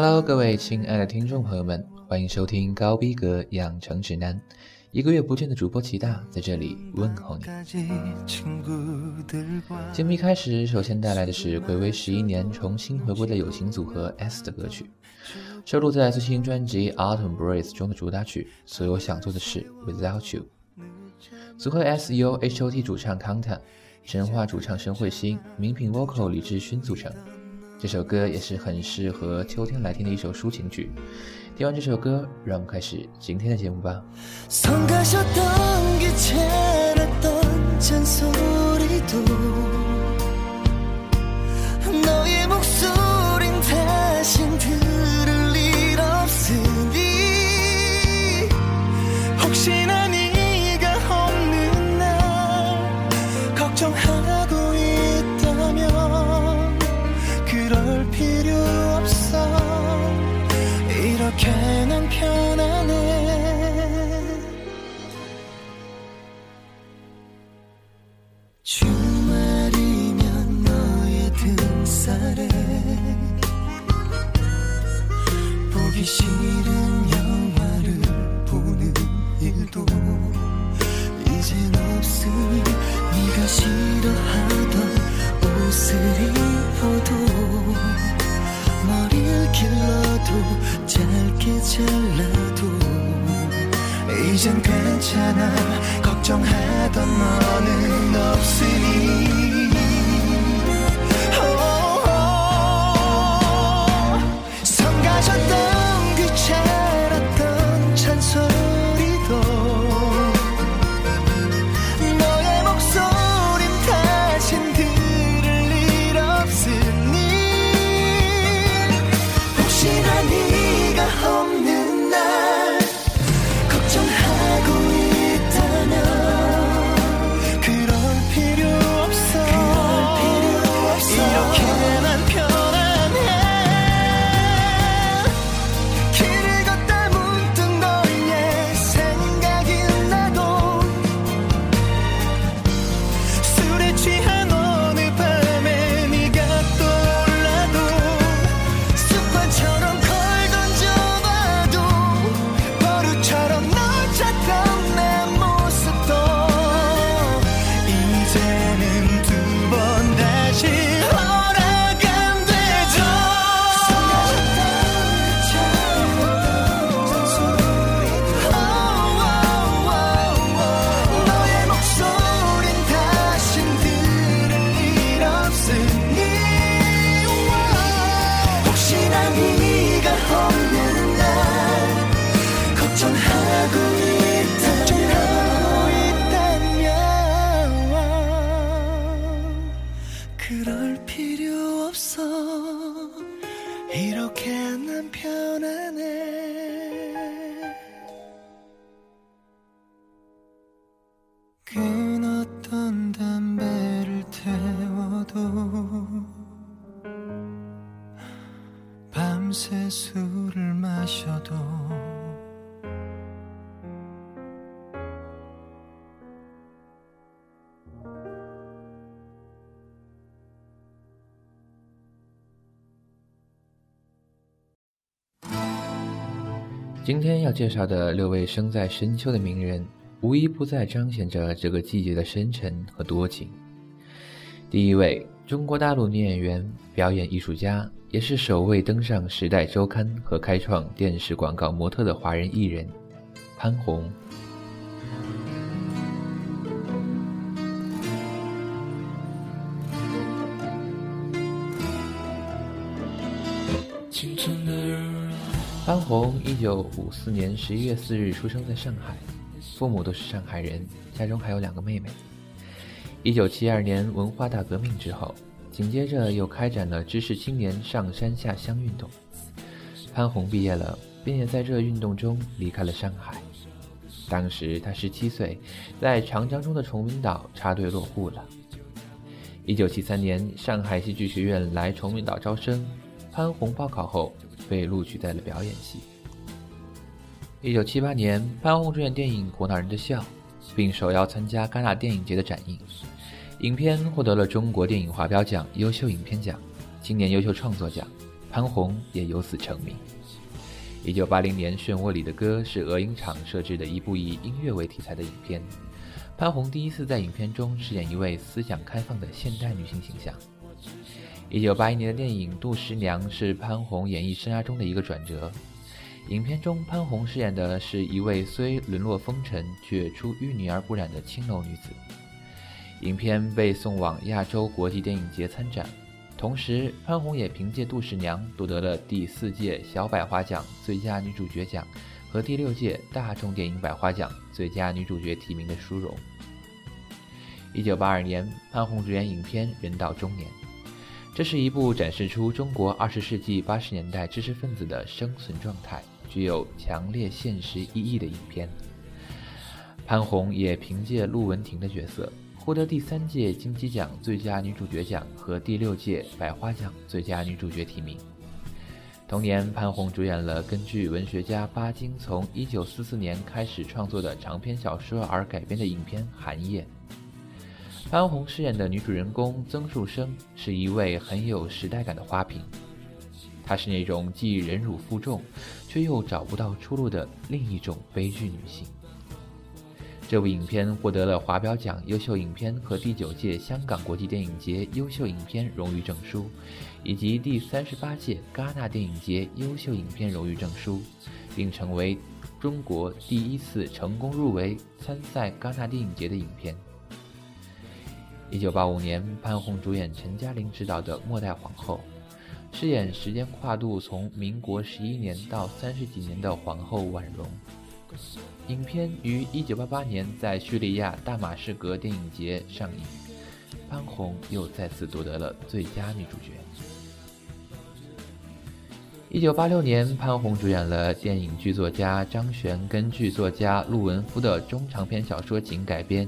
Hello，各位亲爱的听众朋友们，欢迎收听高逼格养成指南。一个月不见的主播齐大在这里问候你。节目一开始，首先带来的是暌违十一年重新回归的友情组合 S 的歌曲，收录在最新专辑《Autumn Breeze》中的主打曲《所有想做的事 Without You》。组合 S.U.H.O.T 主唱 Kanta、神话主唱申慧欣、名品 Vocal 李志勋组成。这首歌也是很适合秋天来听的一首抒情曲。听完这首歌，让我们开始今天的节目吧。今天要介绍的六位生在深秋的名人，无一不在彰显着这个季节的深沉和多情。第一位，中国大陆女演员、表演艺术家，也是首位登上《时代周刊》和开创电视广告模特的华人艺人潘虹。潘虹，一九五四年十一月四日出生在上海，父母都是上海人，家中还有两个妹妹。一九七二年文化大革命之后，紧接着又开展了知识青年上山下乡运动。潘虹毕业了，便也在这运动中离开了上海。当时他十七岁，在长江中的崇明岛插队落户了。一九七三年，上海戏剧学院来崇明岛招生，潘虹报考后。被录取在了表演系。一九七八年，潘虹主演电影《火恼人的笑》，并受邀参加戛纳电影节的展映，影片获得了中国电影华表奖优秀影片奖、青年优秀创作奖、潘虹也由此成名。一九八零年，《漩涡里的歌》是鹅影厂设置的一部以音乐为题材的影片。潘虹第一次在影片中饰演一位思想开放的现代女性形象。一九八一年的电影《杜十娘》是潘虹演艺生涯中的一个转折。影片中，潘虹饰演的是一位虽沦落风尘却出淤泥而不染的青楼女子。影片被送往亚洲国际电影节参展。同时，潘虹也凭借《杜十娘》夺得了第四届小百花奖最佳女主角奖和第六届大众电影百花奖最佳女主角提名的殊荣。一九八二年，潘虹主演影片《人到中年》，这是一部展示出中国二十世纪八十年代知识分子的生存状态、具有强烈现实意义的影片。潘虹也凭借陆文婷的角色。获得第三届金鸡奖最佳女主角奖和第六届百花奖最佳女主角提名。同年，潘虹主演了根据文学家巴金从1944年开始创作的长篇小说而改编的影片《寒夜》。潘虹饰演的女主人公曾树生是一位很有时代感的花瓶，她是那种既忍辱负重，却又找不到出路的另一种悲剧女性。这部影片获得了华表奖优秀影片和第九届香港国际电影节优秀影片荣誉证书，以及第三十八届戛纳电影节优秀影片荣誉证书，并成为中国第一次成功入围参赛戛纳电影节的影片。一九八五年，潘虹主演陈嘉玲执导的《末代皇后》，饰演时间跨度从民国十一年到三十几年的皇后婉容。影片于1988年在叙利亚大马士革电影节上映，潘虹又再次夺得了最佳女主角。1986年，潘虹主演了电影剧作家张悬根据作家陆文夫的中长篇小说《景》改编，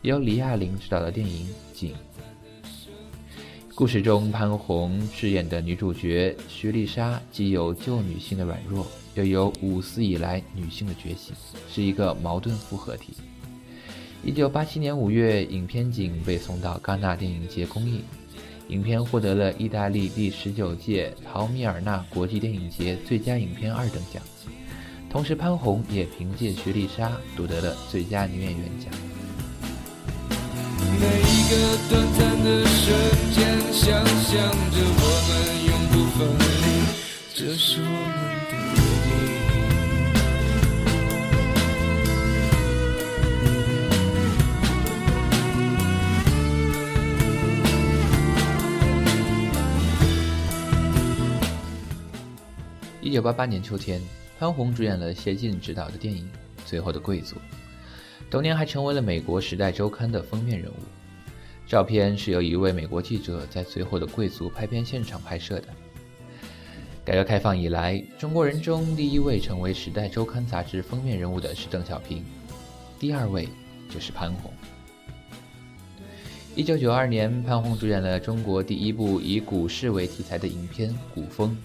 由李亚玲执导的电影《景》。故事中，潘虹饰演的女主角徐丽莎既有旧女性的软弱。又有五四以来女性的觉醒，是一个矛盾复合体。一九八七年五月，影片《仅》被送到戛纳电影节公映，影片获得了意大利第十九届陶米尔纳国际电影节最佳影片二等奖。同时，潘虹也凭借《徐丽莎》夺得了最佳女演员奖。每一个短暂的瞬间，想象着我们永不分离，这是我们。一九八八年秋天，潘虹主演了谢晋执导的电影《最后的贵族》，同年还成为了美国《时代周刊》的封面人物。照片是由一位美国记者在《最后的贵族》拍片现场拍摄的。改革开放以来，中国人中第一位成为《时代周刊》杂志封面人物的是邓小平，第二位就是潘虹。一九九二年，潘虹主演了中国第一部以股市为题材的影片《古风》。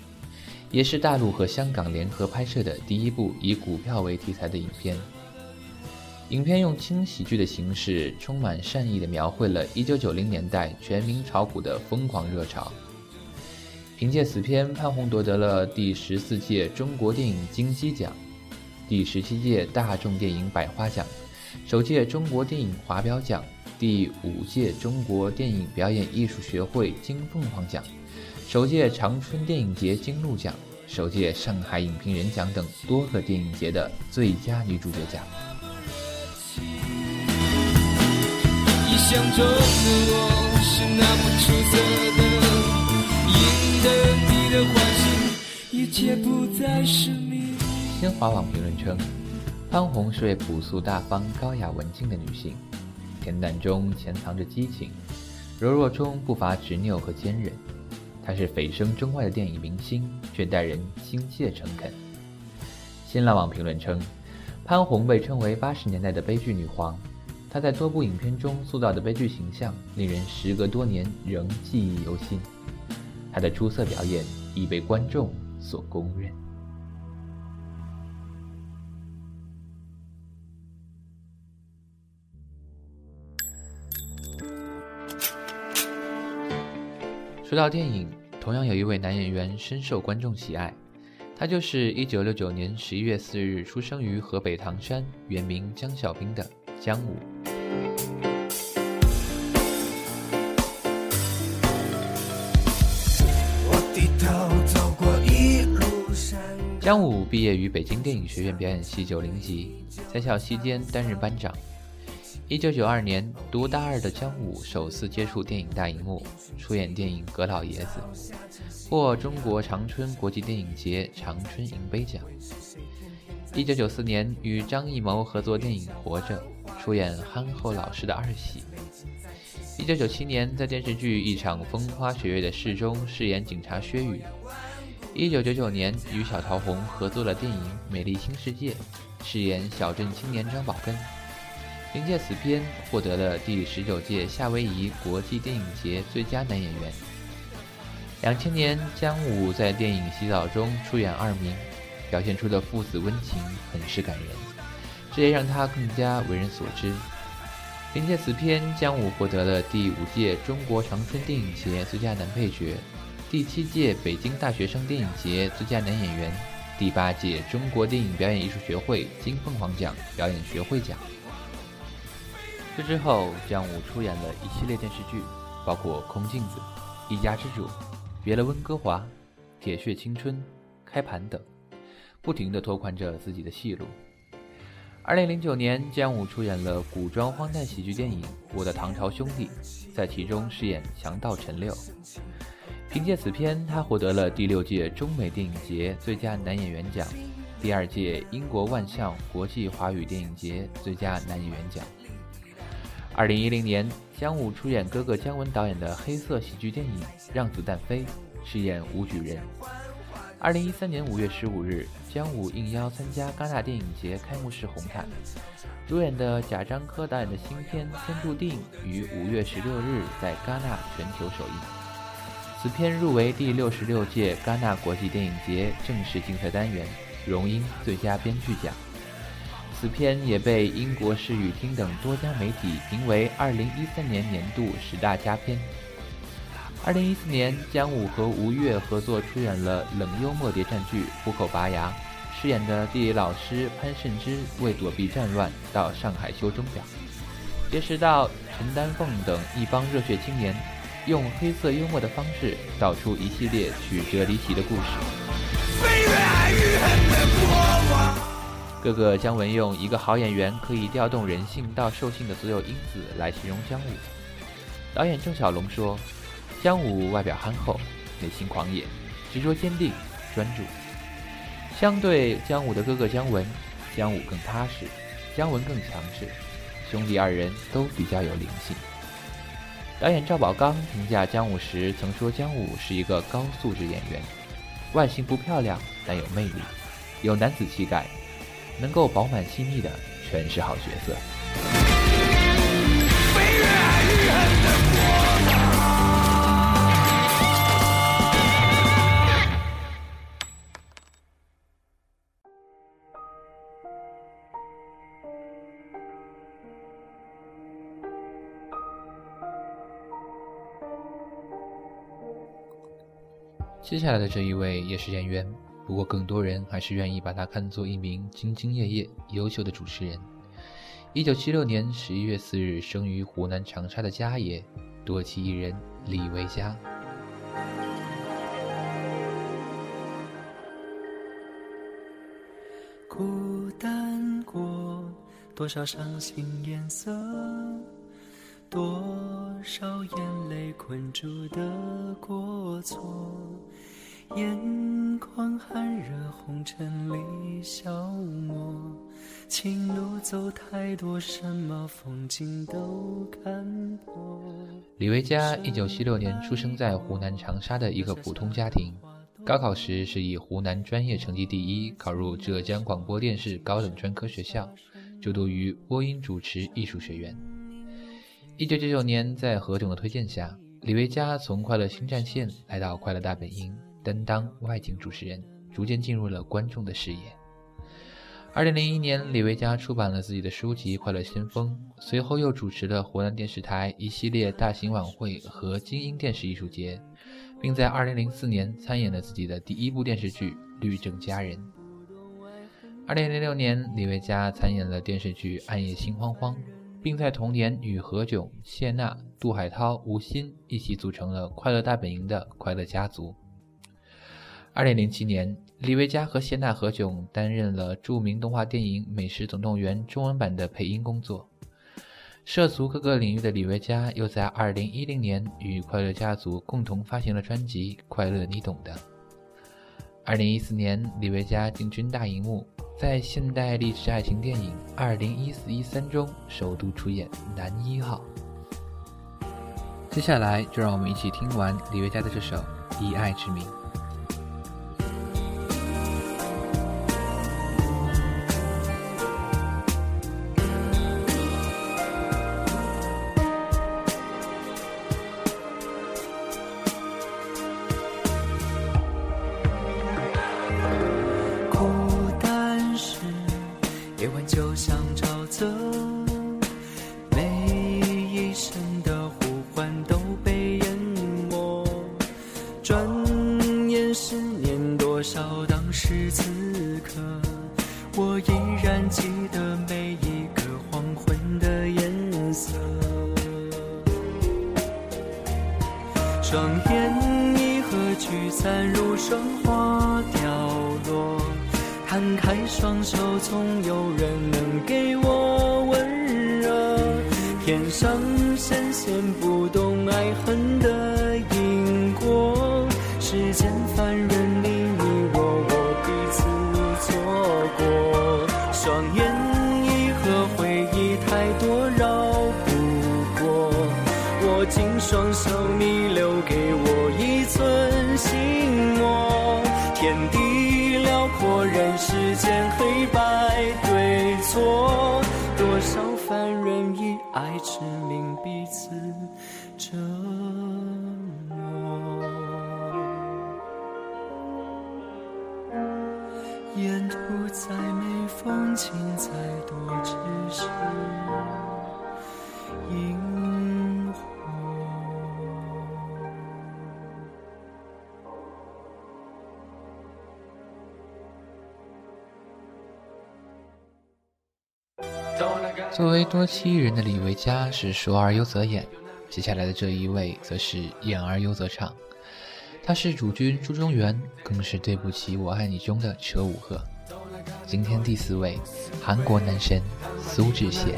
也是大陆和香港联合拍摄的第一部以股票为题材的影片。影片用轻喜剧的形式，充满善意地描绘了1990年代全民炒股的疯狂热潮。凭借此片，潘虹夺得了第十四届中国电影金鸡奖、第十七届大众电影百花奖、首届中国电影华表奖、第五届中国电影表演艺术学会金凤凰奖。首届长春电影节金鹿奖、首届上海影评人奖等多个电影节的最佳女主角奖。幻想中的我是那么出色，赢得你的欢心，一切不再是你新华网评论称，潘虹是位朴素大方、高雅文静的女性，恬淡中潜藏着激情，柔弱中不乏执拗和坚韧。她是蜚声中外的电影明星，却待人亲切诚恳。新浪网评论称，潘虹被称为八十年代的悲剧女皇。她在多部影片中塑造的悲剧形象，令人时隔多年仍记忆犹新。她的出色表演已被观众所公认。说到电影。同样有一位男演员深受观众喜爱，他就是一九六九年十一月四日出生于河北唐山，原名江小兵的姜武。姜武毕业于北京电影学院表演系九零级，在校期间担任班长。一九九二年，读大二的姜武首次接触电影大荧幕，出演电影《葛老爷子》，获中国长春国际电影节长春银杯奖。一九九四年，与张艺谋合作电影《活着》，出演憨厚老实的二喜。一九九七年，在电视剧《一场风花雪月的事》中饰演警察薛宇。一九九九年，与小桃红合作了电影《美丽新世界》，饰演小镇青年张宝根。凭借此片获得了第十九届夏威夷国际电影节最佳男演员。两千年，姜武在电影《洗澡》中出演二明，表现出的父子温情很是感人，这也让他更加为人所知。凭借此片，姜武获得了第五届中国长春电影节最佳男配角。第七届北京大学生电影节最佳男演员，第八届中国电影表演艺术学会金凤凰奖表演学会奖。这之后，姜武出演了一系列电视剧，包括《空镜子》《一家之主》《别了温哥华》《铁血青春》《开盘》等，不停地拓宽着自己的戏路。二零零九年，姜武出演了古装荒诞喜剧电影《我的唐朝兄弟》，在其中饰演强盗陈六。凭借此片，他获得了第六届中美电影节最佳男演员奖，第二届英国万象国际华语电影节最佳男演员奖。二零一零年，姜武出演哥哥姜文导演的黑色喜剧电影《让子弹飞》，饰演吴举人。二零一三年五月十五日，姜武应邀参加戛纳电影节开幕式红毯，主演的贾樟柯导演的新片《天注定》于五月十六日在戛纳全球首映。此片入围第六十六届戛纳国际电影节正式竞赛单元，荣膺最佳编剧奖。此片也被英国视语听等多家媒体评为二零一三年年度十大佳片。二零一四年，姜武和吴越合作出演了冷幽默谍战剧《虎口拔牙》，饰演的地理老师潘慎之为躲避战乱到上海修钟表，结识到陈丹凤等一帮热血青年。用黑色幽默的方式道出一系列曲折离奇的故事。哥哥姜文用一个好演员可以调动人性到兽性的所有因子来形容姜武。导演郑晓龙说：“姜武外表憨厚，内心狂野，执着坚定，专注。相对姜武的哥哥姜文，姜武更踏实，姜文更强势。兄弟二人都比较有灵性。”导演赵宝刚评价姜武时曾说：“姜武是一个高素质演员，外形不漂亮，但有魅力，有男子气概，能够饱满细腻的诠释好角色。”接下来的这一位也是演员，不过更多人还是愿意把他看作一名兢兢业业、优秀的主持人。一九七六年十一月四日生于湖南长沙的家爷，多奇艺人李维嘉。孤单过多少伤心颜色，多少眼泪困住的过错。眼眶寒热，红尘里消磨。情路走太多，什么风景都看破。李维嘉，一九七六年出生在湖南长沙的一个普通家庭。高考时是以湖南专业成绩第一，考入浙江广播电视高等专科学校，就读于播音主持艺术学院。一九九九年，在何炅的推荐下，李维嘉从快乐新战线来到快乐大本营。担当外景主持人，逐渐进入了观众的视野。二零零一年，李维嘉出版了自己的书籍《快乐先锋》，随后又主持了湖南电视台一系列大型晚会和精英电视艺术节，并在2004年参演了自己的第一部电视剧《律政佳人》。2006年，李维嘉参演了电视剧《暗夜心慌慌》，并在同年与何炅、谢娜、杜海涛、吴昕一起组成了《快乐大本营》的快乐家族。2007年，李维嘉和谢娜、何炅担任了著名动画电影《美食总动员》中文版的配音工作。涉足各个领域的李维嘉，又在2010年与快乐家族共同发行了专辑《快乐你懂的》。2014年，李维嘉进军大荧幕。在现代励志爱情电影《二零一四一三》中首度出演男一号。接下来，就让我们一起听完李维嘉的这首《以爱之名》。少当时此刻，我依然记得每一个黄昏的颜色。双眼一合，聚散如霜花凋落。摊开双手，总有人能给我温热。天上神仙不懂爱恨的因果，世间凡人。双手作为多栖人的李维嘉是说而优则演，接下来的这一位则是演而优则唱。他是主君朱中元，更是对不起我爱你中的车五鹤。今天第四位，韩国男神苏志燮。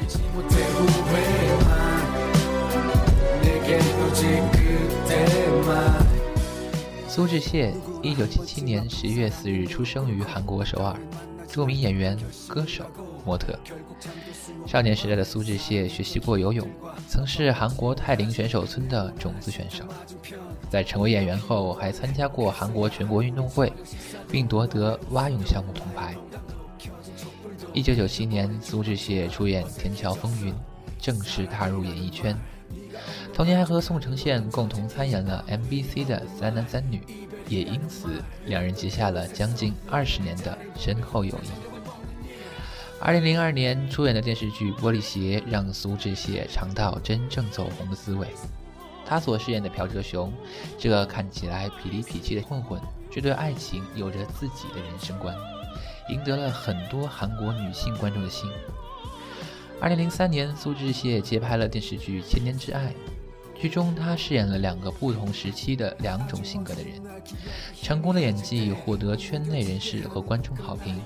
苏志燮，一九七七年十月四日出生于韩国首尔，著名演员、歌手。模特。少年时代的苏志燮学习过游泳，曾是韩国泰林选手村的种子选手。在成为演员后，还参加过韩国全国运动会，并夺得蛙泳项目铜牌。一九九七年，苏志燮出演《天桥风云》，正式踏入演艺圈。同年还和宋承宪共同参演了 MBC 的《三男三女》，也因此两人结下了将近二十年的深厚友谊。二零零二年出演的电视剧《玻璃鞋》让苏志燮尝到真正走红的滋味。他所饰演的朴哲雄，这个看起来痞里痞气的混混，却对爱情有着自己的人生观，赢得了很多韩国女性观众的心。二零零三年，苏志燮接拍了电视剧《千年之爱》，剧中他饰演了两个不同时期的两种性格的人，成功的演技获得圈内人士和观众好评。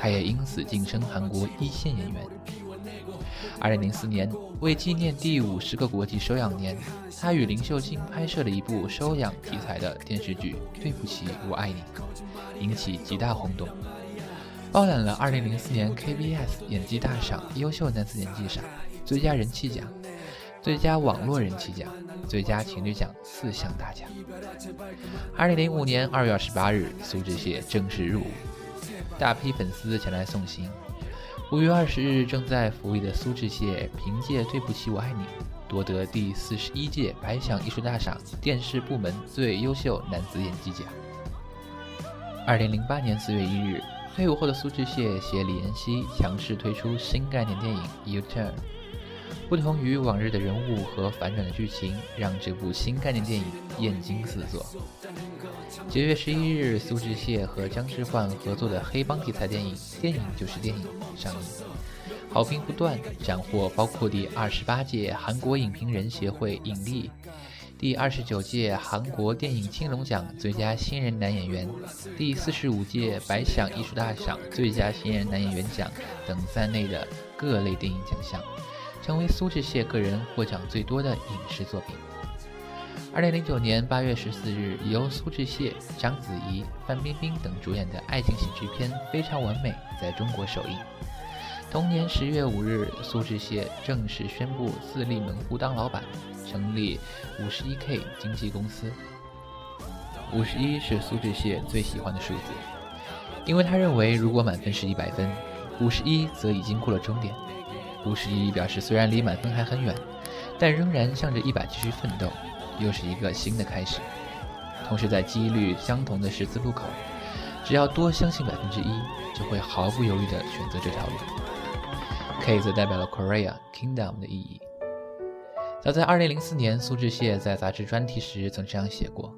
他也因此晋升韩国一线演员。二零零四年，为纪念第五十个国际收养年，他与林秀晶拍摄了一部收养题材的电视剧《对不起，我爱你》，引起极大轰动，包揽了二零零四年 KBS 演技大赏优秀男子演技赏、最佳人气奖、最佳网络人气奖、最佳情侣奖四项大奖。二零零五年二月二十八日，苏志燮正式入伍。大批粉丝前来送行。五月二十日，正在服役的苏志燮凭借《对不起，我爱你》夺得第四十一届白想艺术大赏电视部门最优秀男子演技奖。二零零八年四月一日，退伍后的苏志燮携李妍希强势推出新概念电影《U Turn》，不同于往日的人物和反转的剧情，让这部新概念电影艳惊四座。九月十一日，苏志燮和姜致焕合作的黑帮题材电影《电影就是电影》上映，好评不断，斩获包括第二十八届韩国影评人协会影帝、第二十九届韩国电影青龙奖最佳新人男演员、第四十五届百想艺术大赏最佳新人男演员奖等在内的各类电影奖项。成为苏志燮个人获奖最多的影视作品。二零零九年八月十四日，由苏志燮、章子怡、范冰冰等主演的爱情喜剧片《非常完美》在中国首映。同年十月五日，苏志燮正式宣布自立门户当老板，成立五十一 K 经纪公司。五十一是苏志燮最喜欢的数字，因为他认为如果满分是一百分，五十一则已经过了终点。五十一表示，虽然离满分还很远，但仍然向着一百继续奋斗，又是一个新的开始。同时，在几率相同的十字路口，只要多相信百分之一，就会毫不犹豫地选择这条路。K 则代表了 Korea Kingdom 的意义。早在2004年，苏志燮在杂志专题时曾这样写过：“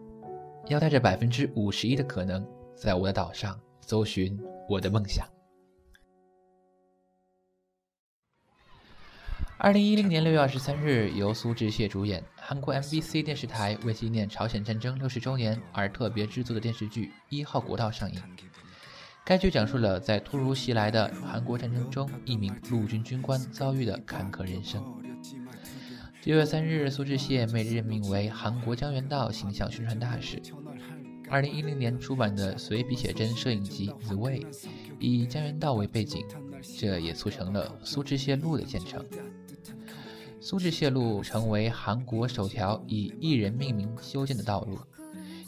要带着百分之五十一的可能，在我的岛上搜寻我的梦想。”二零一零年六月二十三日，由苏志燮主演，韩国 MBC 电视台为纪念朝鲜战争六十周年而特别制作的电视剧《一号国道》上映。该剧讲述了在突如其来的韩国战争中，一名陆军军官遭遇的坎坷人生。六月三日，苏志燮被任命为韩国江原道形象宣传大使。二零一零年出版的随笔写真摄影集《The Way》以江原道为背景，这也促成了苏志燮路的建成。苏志燮路成为韩国首条以艺人命名修建的道路，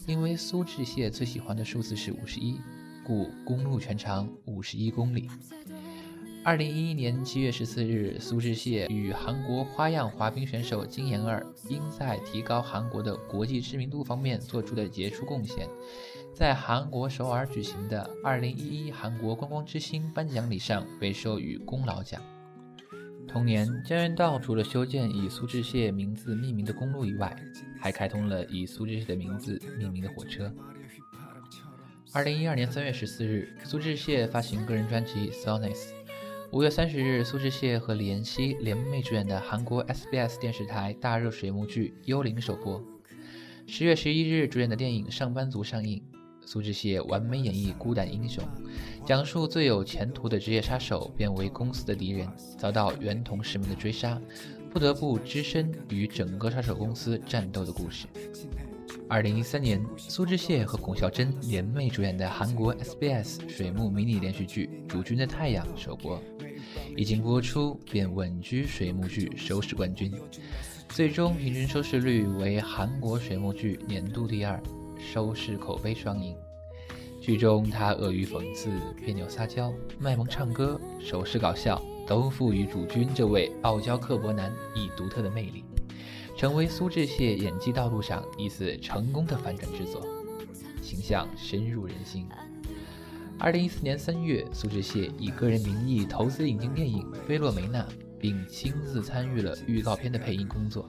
因为苏志燮最喜欢的数字是五十一，故公路全长五十一公里。二零一一年七月十四日，苏志燮与韩国花样滑冰选手金妍儿因在提高韩国的国际知名度方面做出的杰出贡献，在韩国首尔举行的二零一一韩国观光之星颁奖礼上被授予功劳奖。同年，江原道除了修建以苏志燮名字命名的公路以外，还开通了以苏志燮的名字命名的火车。二零一二年三月十四日，苏志燮发行个人专辑《Songs》。五月三十日，苏志燮和李妍希联袂主演的韩国 SBS 电视台大热水幕剧《幽灵》首播。十月十一日，主演的电影《上班族》上映。苏志燮完美演绎孤胆英雄，讲述最有前途的职业杀手变为公司的敌人，遭到原同事们的追杀，不得不只身与整个杀手公司战斗的故事。二零一三年，苏志燮和巩孝真联袂主演的韩国 SBS 水幕迷你连续剧《主君的太阳》首播，一经播出便稳居水幕剧收视冠军，最终平均收视率为韩国水幕剧年度第二。收视口碑双赢，剧中他恶语讽刺、别扭撒娇、卖萌唱歌、手势搞笑，都赋予主君这位傲娇刻薄男以独特的魅力，成为苏志燮演技道路上一次成功的反转之作，形象深入人心。二零一四年三月，苏志燮以个人名义投资引进电影《菲洛梅娜》，并亲自参与了预告片的配音工作。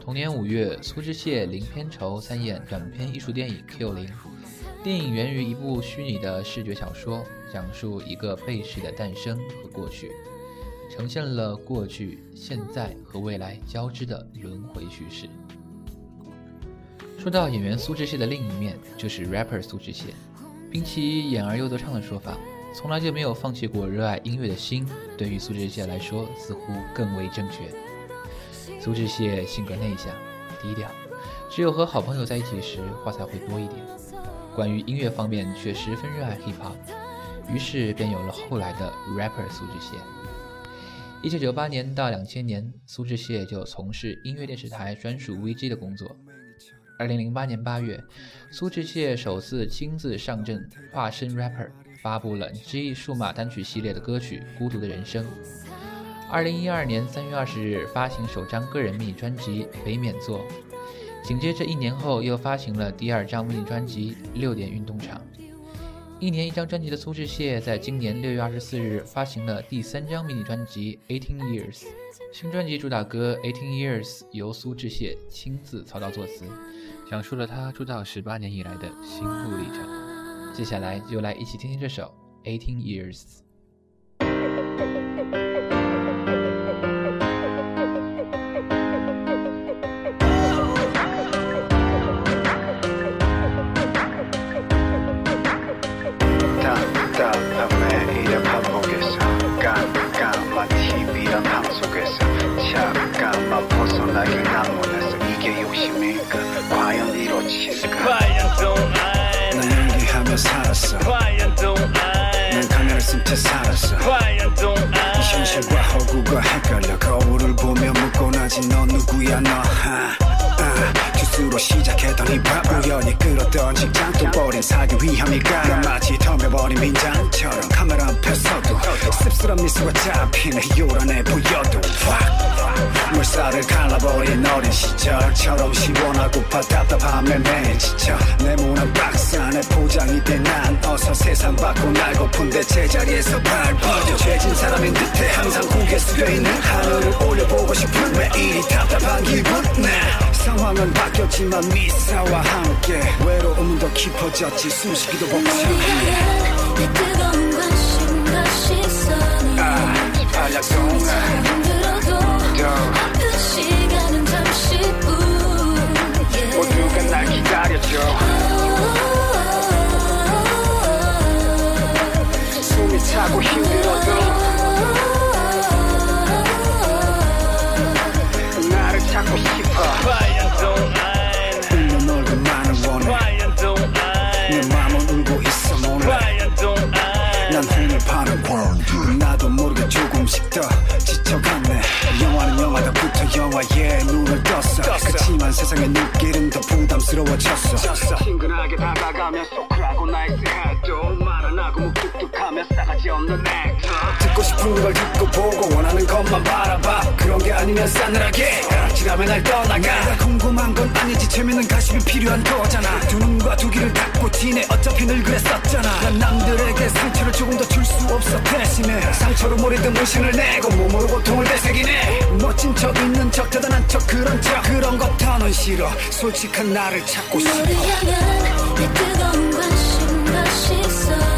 同年五月，苏志燮零片酬参演短片艺术电影《Q 零》。电影源于一部虚拟的视觉小说，讲述一个被试的诞生和过去，呈现了过去、现在和未来交织的轮回叙事。说到演员苏志燮的另一面，就是 rapper 苏志燮。并其演而优则唱的说法，从来就没有放弃过热爱音乐的心，对于苏志燮来说，似乎更为正确。苏志燮性格内向、低调，只有和好朋友在一起时话才会多一点。关于音乐方面却十分热爱 hip hop，于是便有了后来的 rapper 苏志燮。一九九八年到两千年，苏志燮就从事音乐电视台专属 VJ 的工作。二零零八年八月，苏志燮首次亲自上阵，化身 rapper，发布了 G 数码单曲系列的歌曲《孤独的人生》。二零一二年三月二十日发行首张个人迷你专辑《北冕座》，紧接着一年后又发行了第二张迷你专辑《六点运动场》。一年一张专辑的苏志燮，在今年六月二十四日发行了第三张迷你专辑《Eighteen Years》。新专辑主打歌《Eighteen Years》由苏志燮亲自操刀作词，讲述了他出道十八年以来的心路历程。接下来就来一起听听这首《Eighteen Years》。 나를 남몰라서 이게 욕심일까? 과연 이루어질까? 과연 하며 살았어. 난 카메라 쓴채 살았어. 현실과 허구가 헷갈려 거울을 보며 묻고 나지 너 누구야 너. 하. 미소가 잡히네 요란해 보여도 물살을 갈라버린 어린 시절처럼 시원하고파 답답함에 매일 지쳐 네모난 박스 안에 포장이 된 난 어서 세상 밖으로 날고픈데 제자리에서 발뻗어 죄진 사람인 듯해 항상 고개 숙여 있는 하늘을 올려보고 싶은 매일이 답답한 기분? 나 상황은 바뀌었지만 미사와 함께. 외로움은 더 깊어졌지. 숨쉬기도 벅차게. 내 뜨거운 관심과 시선 힘들어도 그 시간은 잠시 뿐 모두가 날 기다려줘 숨이 차고 힘 듣고 싶은 걸 듣고 보고 원하는 것만 바라봐. 그런 게 아니면 싸늘하게 지라면 날 떠나가. 내가 궁금한 건 아니지 재미는 가심이 필요한 거잖아. 두 눈과 두 귀를 닫고 지내 어차피 늘 그랬었잖아. 난 남들에게 상처를 조금 더 줄 수 없어 대신에 상처로 몰이든 문신을 내고 몸으로 고통을 되새기네. 멋진 척 있는 척 대단한 척 그런 척. 그런 것 더는 싫어. 솔직한 나를 찾고 싶어. 너를 향한 내 뜨거운 관심과 시선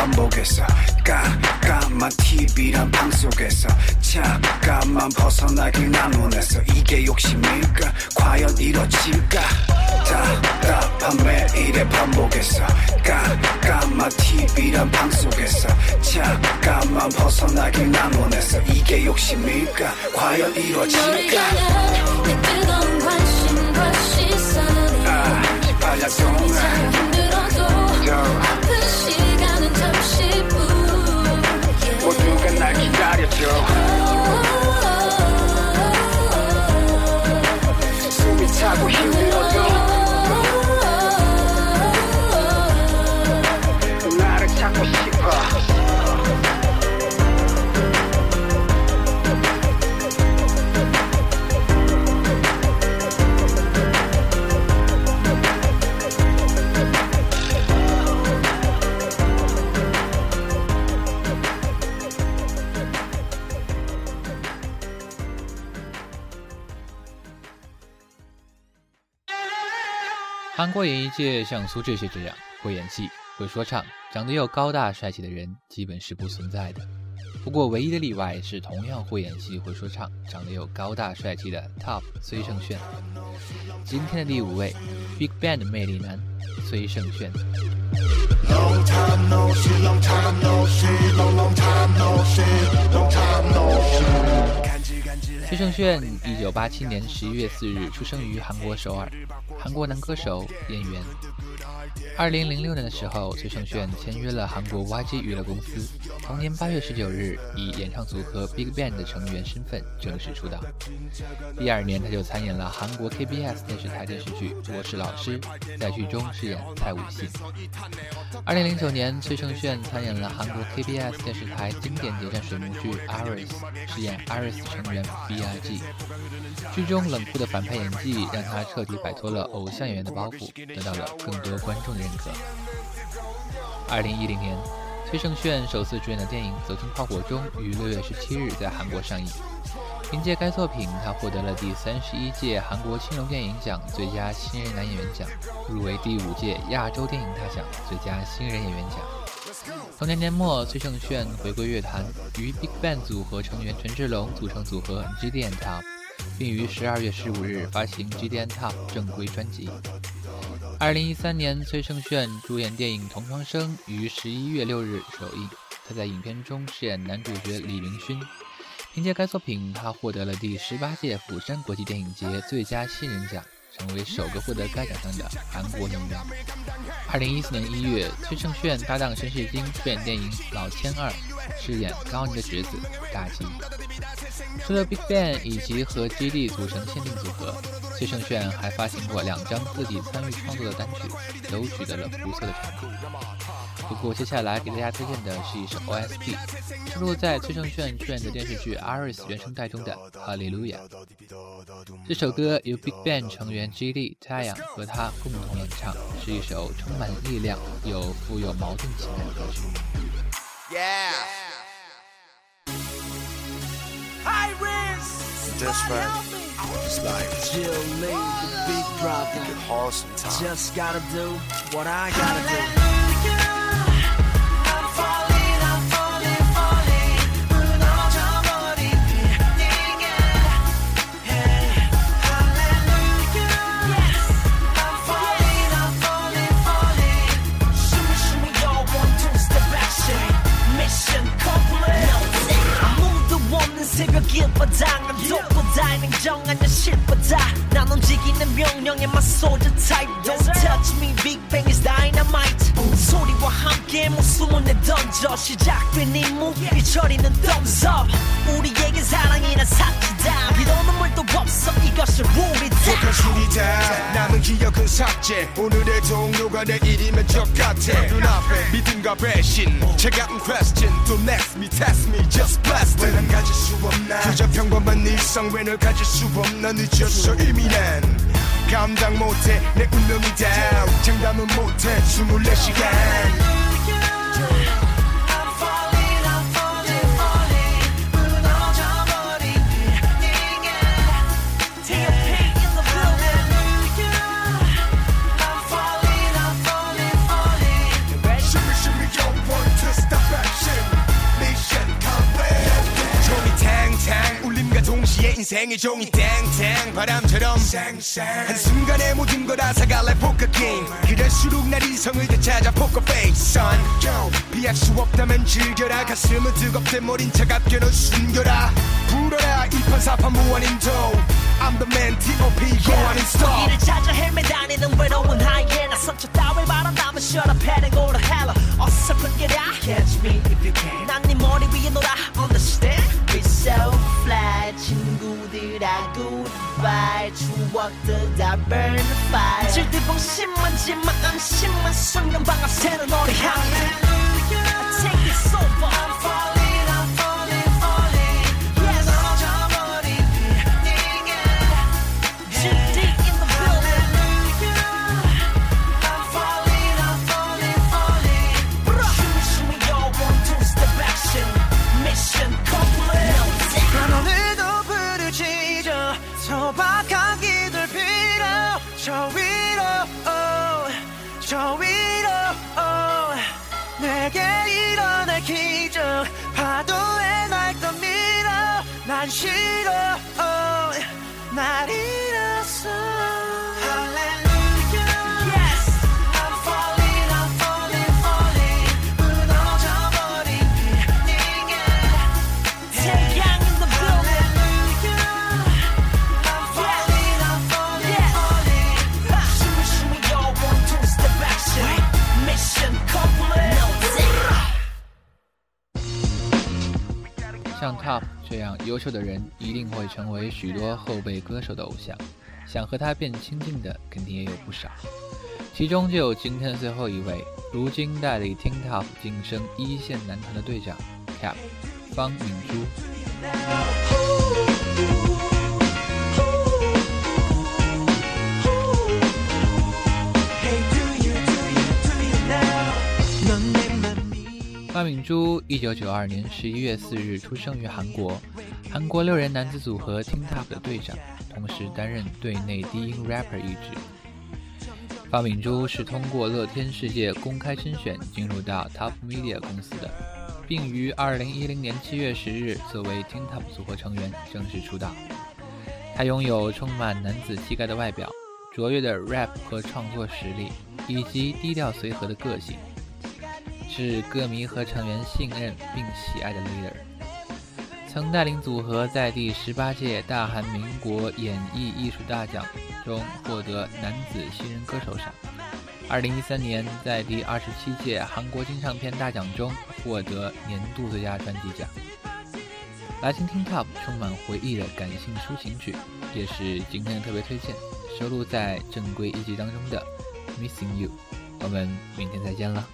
반복에서 깜깜한 TV란 방 속에서 잠깐만 벗어나길 나눈에서 이게 욕심일까? 과연 이뤄질까? 답답한 매일의 반복에서 깜깜한 TV란 방 속에서 잠깐만 벗어나길 나눈에서 이게 욕심일까? 과연 이뤄질까? 내 뜨거운 관심과 시선 아, 알려줘 힘들어도 날 기다려줘 숨이 차고 힘들어도 韩国演艺界像苏志燮这样会演戏、会说唱、长得又高大帅气的人，基本是不存在的。不过，唯一的例外是同样会演戏、会说唱、长得又高大帅气的 TOP 崔胜炫。今天的第五位，Big Bang 的魅力男崔胜炫。崔胜炫，一九八七年十一月四日出生于韩国首尔，韩国男歌手、演员。二零零六年的时候，崔胜炫签约了韩国 YG 娱乐公司。同年八月十九日，以演唱组合 BigBang 的成员身份正式出道。第二年，他就参演了韩国 KBS 电视台电视剧《我是老师》，在剧中饰演蔡武信。二零零九年，崔胜炫参演了韩国 KBS 电视台经典谍战水幕剧《Iris》，饰演 Iris 成员 B.I.G。剧中冷酷的反派演技，让他彻底摆脱了偶像演员的包袱，得到了更多观观众的认可。二零一零年，崔胜炫首次主演的电影《走进炮火》中于六月十七日在韩国上映。凭借该作品，他获得了第三十一届韩国青龙电影奖最佳新人男演员奖，入围第五届亚洲电影大奖最佳新人演员奖。同年年末，崔胜炫回归乐坛，与 BigBang 组合成员权志龙组成组合 GDN Top，并于十二月十五日发行 GDN Top 正规专辑。二零一三年，崔胜铉主演电影《同窗生》于十一月六日首映。他在影片中饰演男主角李明勋。凭借该作品，他获得了第十八届釜山国际电影节最佳新人奖，成为首个获得该奖项的韩国演员。二零一四年一月，崔胜炫搭档申世京出演电影《老千二》，饰演高尼的侄子大吉。除了 BigBang 以及和 GD 组成限定组合，崔胜炫还发行过两张自己参与创作的单曲，都取得了不错的成绩。不过，接下来给大家推荐的是一首 OST，收录在崔胜炫出演的电视剧《Aris》原声带中的《哈利路亚》。这首歌由 BigBang 成员 GD、太阳和他共同演唱，是一首充满力量又富有矛盾情感的歌曲。That's right. It's like Jill Lee, the big brother. get hard sometimes. Just gotta do what I gotta do. 새벽일 바닥은 독보다. 냉정한 현실보다. 난 움직이는 명령에 맞서자 type Don't touch me. Big Bang is dynamite. 소리와 함께 목숨을 내던져. 시작된 임무 일처리는 thumbs up. 우리에겐 사랑이란 사치 다 비도 눈물도 없어. 이것이 룰이다 독한 술이다 남은 기억은 삭제. 오늘의 동료가 내일이면 적같아. 눈앞에 믿음과 배신 차가운 question. Don't ask me test me just blast 왜난 가질 수 없나? 그저 평범한 일상 왜널 가질 수 없나? 늦었어 이미 난 감당 못해 내 운명이다 장담은 못해 24시간 인생의 종이 땡땡 바람처럼 쌩쌩 한순간에 모든 걸 앗아갈래 포커 게임 그럴수록 날 이성을 되찾아 포커 페이스 son yo 피할 수 없다면 즐겨라. 가슴은 뜨겁대 머린 차갑게 넌 숨겨라 불어라. 이판사판 무한인도 I'm the man T.O.P. go on and stop. 이를 찾아 헤매다니는 외로운 하이에나 상처 따위 바란다면 shut up heading go to hell. 어설픈 게야 catch me if you can. 난네 머리 위에 놀아. Understand? We so fly 친구들 아 goodbye. 추억들 다 burn fire. 질투 심하지만 안심한 순간 방아 새는 너를 향해 秀的人一定会成为许多后辈歌手的偶像，想和他变亲近的肯定也有不少。其中就有今天的最后一位，如今带领 Teen Top 晋升一线男团的队长 Cap 方敏珠。方敏珠，一九九二年十一月四日出生于韩国，韩国六人男子组合 t i n t o p 的队长，同时担任队内低音 rapper 一职。方敏珠是通过乐天世界公开甄选进入到 Top Media 公司的，并于二零一零年七月十日作为 t i n t o p 组合成员正式出道。他拥有充满男子气概的外表、卓越的 rap 和创作实力，以及低调随和的个性。是歌迷和成员信任并喜爱的 leader，曾带领组合在第十八届大韩民国演艺艺术大奖中获得男子新人歌手赏。二零一三年，在第二十七届韩国金唱片大奖中获得年度最佳专辑奖。来听听 Top 充满回忆的感性抒情曲，也是今天的特别推荐，收录在正规一辑当中的《Missing You》。我们明天再见了。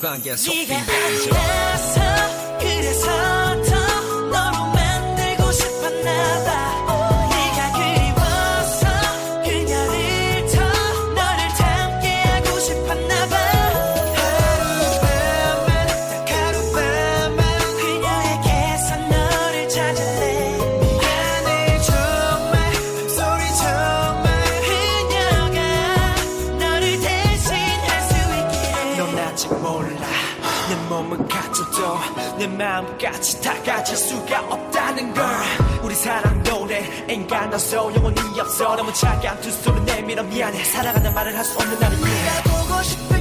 Vanga sur 너무 차가운 두 손을 내밀어. 미안해. 사랑한다는 말을 할 수 없는 나를 위해. 네가 보고 싶을